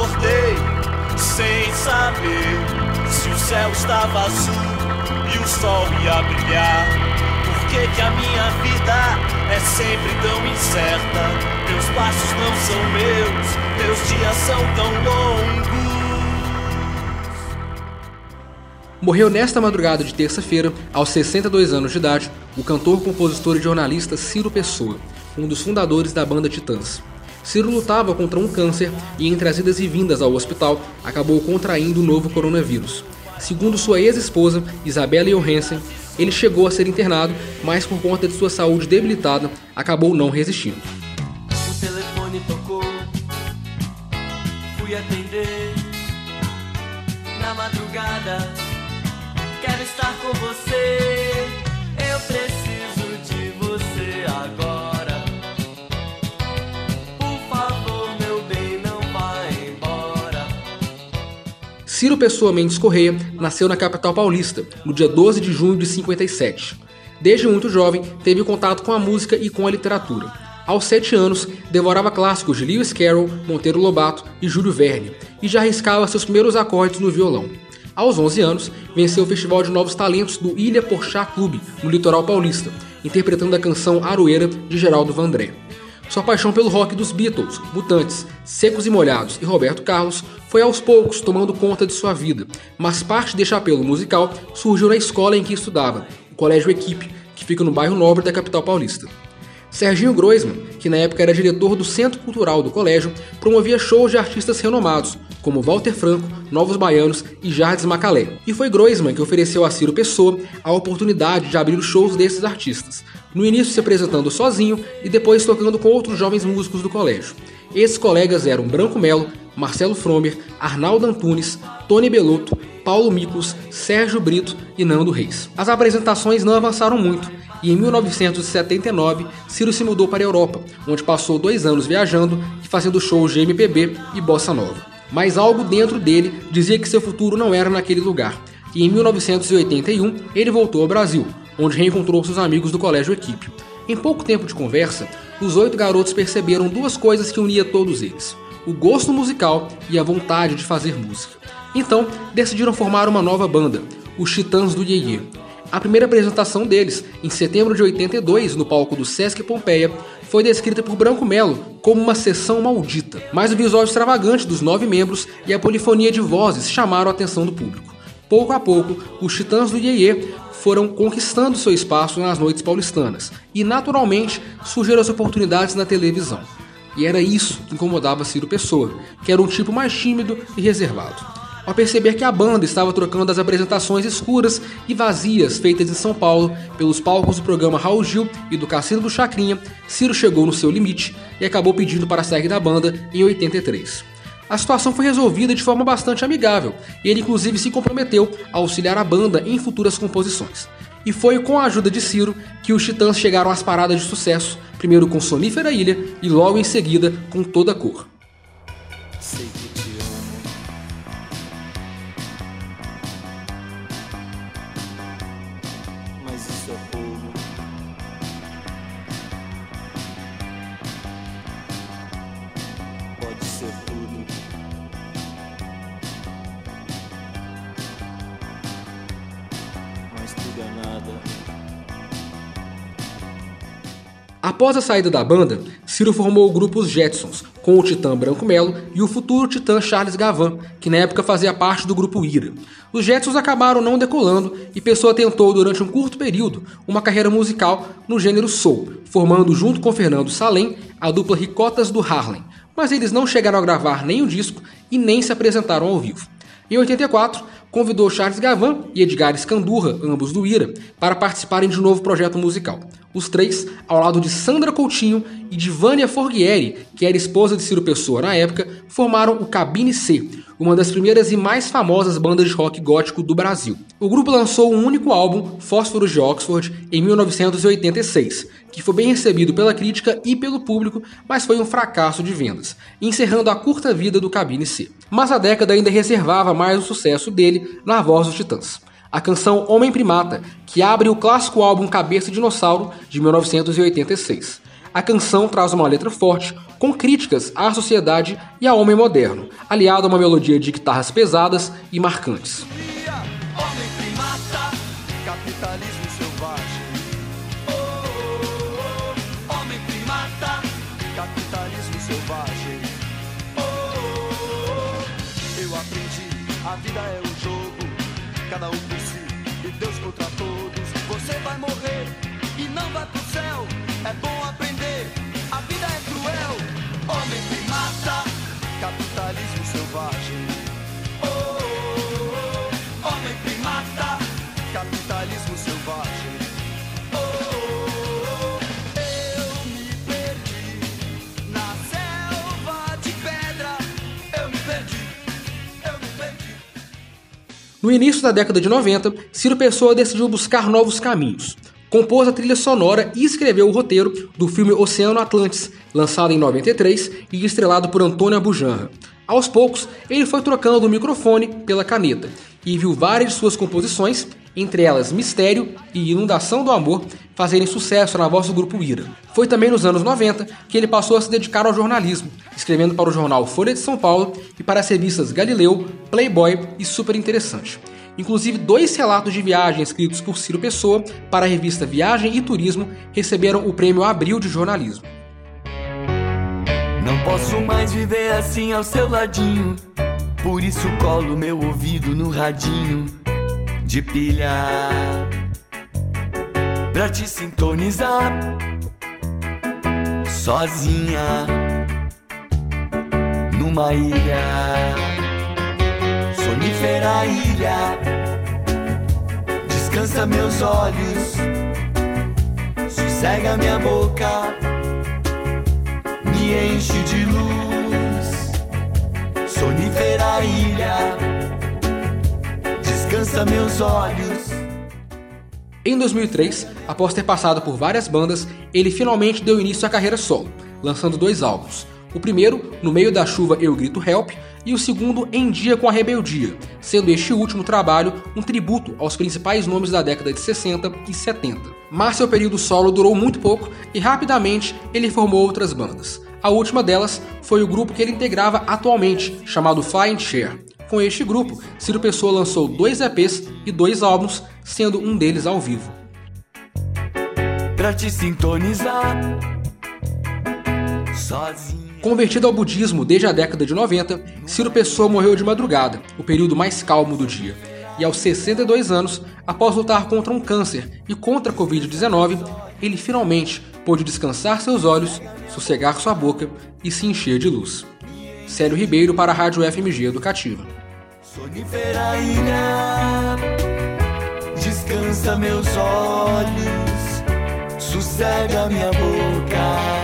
acordei sem saber se o céu estava azul e o sol ia brilhar. Por que, que a minha vida é sempre tão incerta? Meus passos não são meus, meus dias são tão longos. Morreu nesta madrugada de terça-feira, aos 62 anos de idade, o cantor, compositor e jornalista Ciro Pessoa, um dos fundadores da banda Titãs. Ciro lutava contra um câncer e, entre as idas e vindas ao hospital, acabou contraindo o novo coronavírus. Segundo sua ex-esposa, Isabela Johansen, ele chegou a ser internado, mas por conta de sua saúde debilitada, acabou não resistindo. O telefone tocou, fui atender na madrugada. Quero estar com você, eu preciso de você agora. Ciro Pessoa Mendes Correia nasceu na capital paulista, no dia 12 de junho de 57. Desde muito jovem, teve contato com a música e com a literatura. Aos sete anos, devorava clássicos de Lewis Carroll, Monteiro Lobato e Júlio Verne, e já arriscava seus primeiros acordes no violão. Aos 11 anos, venceu o Festival de Novos Talentos do Ilha Porchat Clube, no litoral paulista, interpretando a canção Aroeira de Geraldo Vandré. Sua paixão pelo rock dos Beatles, Mutantes, Secos e Molhados e Roberto Carlos foi aos poucos tomando conta de sua vida, mas parte deste apelo musical surgiu na escola em que estudava, o Colégio Equipe, que fica no bairro Nobre da capital paulista. Serginho Groisman, que na época era diretor do Centro Cultural do colégio, promovia shows de artistas renomados, como Walter Franco, Novos Baianos e Jardim Macalé. E foi Groisman que ofereceu a Ciro Pessoa a oportunidade de abrir os shows desses artistas, no início se apresentando sozinho e depois tocando com outros jovens músicos do colégio. Esses colegas eram Branco Melo, Marcelo Fromer, Arnaldo Antunes, Tony Belotto, Paulo Miklos, Sérgio Brito e Nando Reis. As apresentações não avançaram muito, e em 1979 Ciro se mudou para a Europa, onde passou dois anos viajando e fazendo shows de MPB e bossa nova. Mas algo dentro dele dizia que seu futuro não era naquele lugar, e em 1981 ele voltou ao Brasil, onde reencontrou seus amigos do colégio Equipe. Em pouco tempo de conversa, os oito garotos perceberam duas coisas que unia todos eles: o gosto musical e a vontade de fazer música. Então, decidiram formar uma nova banda, os Titãs do Iê. A primeira apresentação deles, em setembro de 82, no palco do Sesc Pompeia, foi descrita por Branco Melo como uma sessão maldita, mas o visual extravagante dos nove membros e a polifonia de vozes chamaram a atenção do público. Pouco a pouco, os Titãs do Iê foram conquistando seu espaço nas noites paulistanas e, naturalmente, surgiram as oportunidades na televisão. E era isso que incomodava Ciro Pessoa, que era um tipo mais tímido e reservado. Ao perceber que a banda estava trocando as apresentações escuras e vazias feitas em São Paulo pelos palcos do programa Raul Gil e do Cassino do Chacrinha, Ciro chegou no seu limite e acabou pedindo para sair da banda em 83. A situação foi resolvida de forma bastante amigável e ele inclusive se comprometeu a auxiliar a banda em futuras composições. E foi com a ajuda de Ciro que os Titãs chegaram às paradas de sucesso, primeiro com Sonífera Ilha e logo em seguida com Toda Cor. Após a saída da banda, Ciro formou o grupo Os Jetsons, com o Titã Branco Melo e o futuro Titã Charles Gavan, que na época fazia parte do grupo Ira. Os Jetsons acabaram não decolando e Pessoa tentou durante um curto período uma carreira musical no gênero soul, formando junto com Fernando Salem a dupla Ricotas do Harlem, mas eles não chegaram a gravar o disco e nem se apresentaram ao vivo. Em 84, convidou Charles Gavan e Edgar Escandurra, ambos do Ira, para participarem de um novo projeto musical. Os três, ao lado de Sandra Coutinho e de Vânia Forghieri, que era esposa de Ciro Pessoa na época, formaram o Cabine C, uma das primeiras e mais famosas bandas de rock gótico do Brasil. O grupo lançou um único álbum, Fósforos de Oxford, em 1986, que foi bem recebido pela crítica e pelo público, mas foi um fracasso de vendas, encerrando a curta vida do Cabine C. Mas a década ainda reservava mais o sucesso dele na voz dos Titãs a canção Homem Primata, que abre o clássico álbum Cabeça Dinossauro de 1986. A canção traz uma letra forte, com críticas à sociedade e ao homem moderno, aliado a uma melodia de guitarras pesadas e marcantes. Vai morrer e não vai pro céu. É bom aprender, a vida é cruel. Homem primata, capitalismo selvagem. Oh, oh, oh. Homem primata, capitalismo selvagem. No início da década de 90, Ciro Pessoa decidiu buscar novos caminhos. Compôs a trilha sonora e escreveu o roteiro do filme Oceano Atlantis, lançado em 93 e estrelado por Antônio Abujanra. Aos poucos, ele foi trocando o microfone pela caneta e viu várias de suas composições entre elas Mistério e Inundação do Amor, fazerem sucesso na voz do grupo Ira. Foi também nos anos 90 que ele passou a se dedicar ao jornalismo, escrevendo para o jornal Folha de São Paulo e para as revistas Galileu, Playboy e Super Interessante. Inclusive, dois relatos de viagem escritos por Ciro Pessoa para a revista Viagem e Turismo receberam o prêmio Abril de Jornalismo. Não posso mais viver assim ao seu ladinho, por isso colo meu ouvido no radinho de pilha. Pra te sintonizar sozinha numa ilha, sonífera ilha. Descansa meus olhos, sossega minha boca, me enche de luz, sonífera ilha descansa meus olhos. Em 2003, após ter passado por várias bandas, ele finalmente deu início à carreira solo, lançando dois álbuns. O primeiro, No Meio da Chuva Eu Grito Help, e o segundo, Em Dia com a Rebeldia, sendo este último trabalho um tributo aos principais nomes da década de 60 e 70. Mas seu período solo durou muito pouco e rapidamente ele formou outras bandas. A última delas foi o grupo que ele integrava atualmente, chamado Flying Chair. Com este grupo, Ciro Pessoa lançou dois EPs e dois álbuns, sendo um deles ao vivo. Pra te sintonizar sozinho. Convertido ao budismo desde a década de 90, Ciro Pessoa morreu de madrugada, o período mais calmo do dia. E aos 62 anos, após lutar contra um câncer e contra a Covid-19, ele finalmente pôde descansar seus olhos, sossegar sua boca e se encher de luz. Célio Ribeiro para a Rádio FMG Educativa. Sonífera descansa meus olhos, sossega minha boca.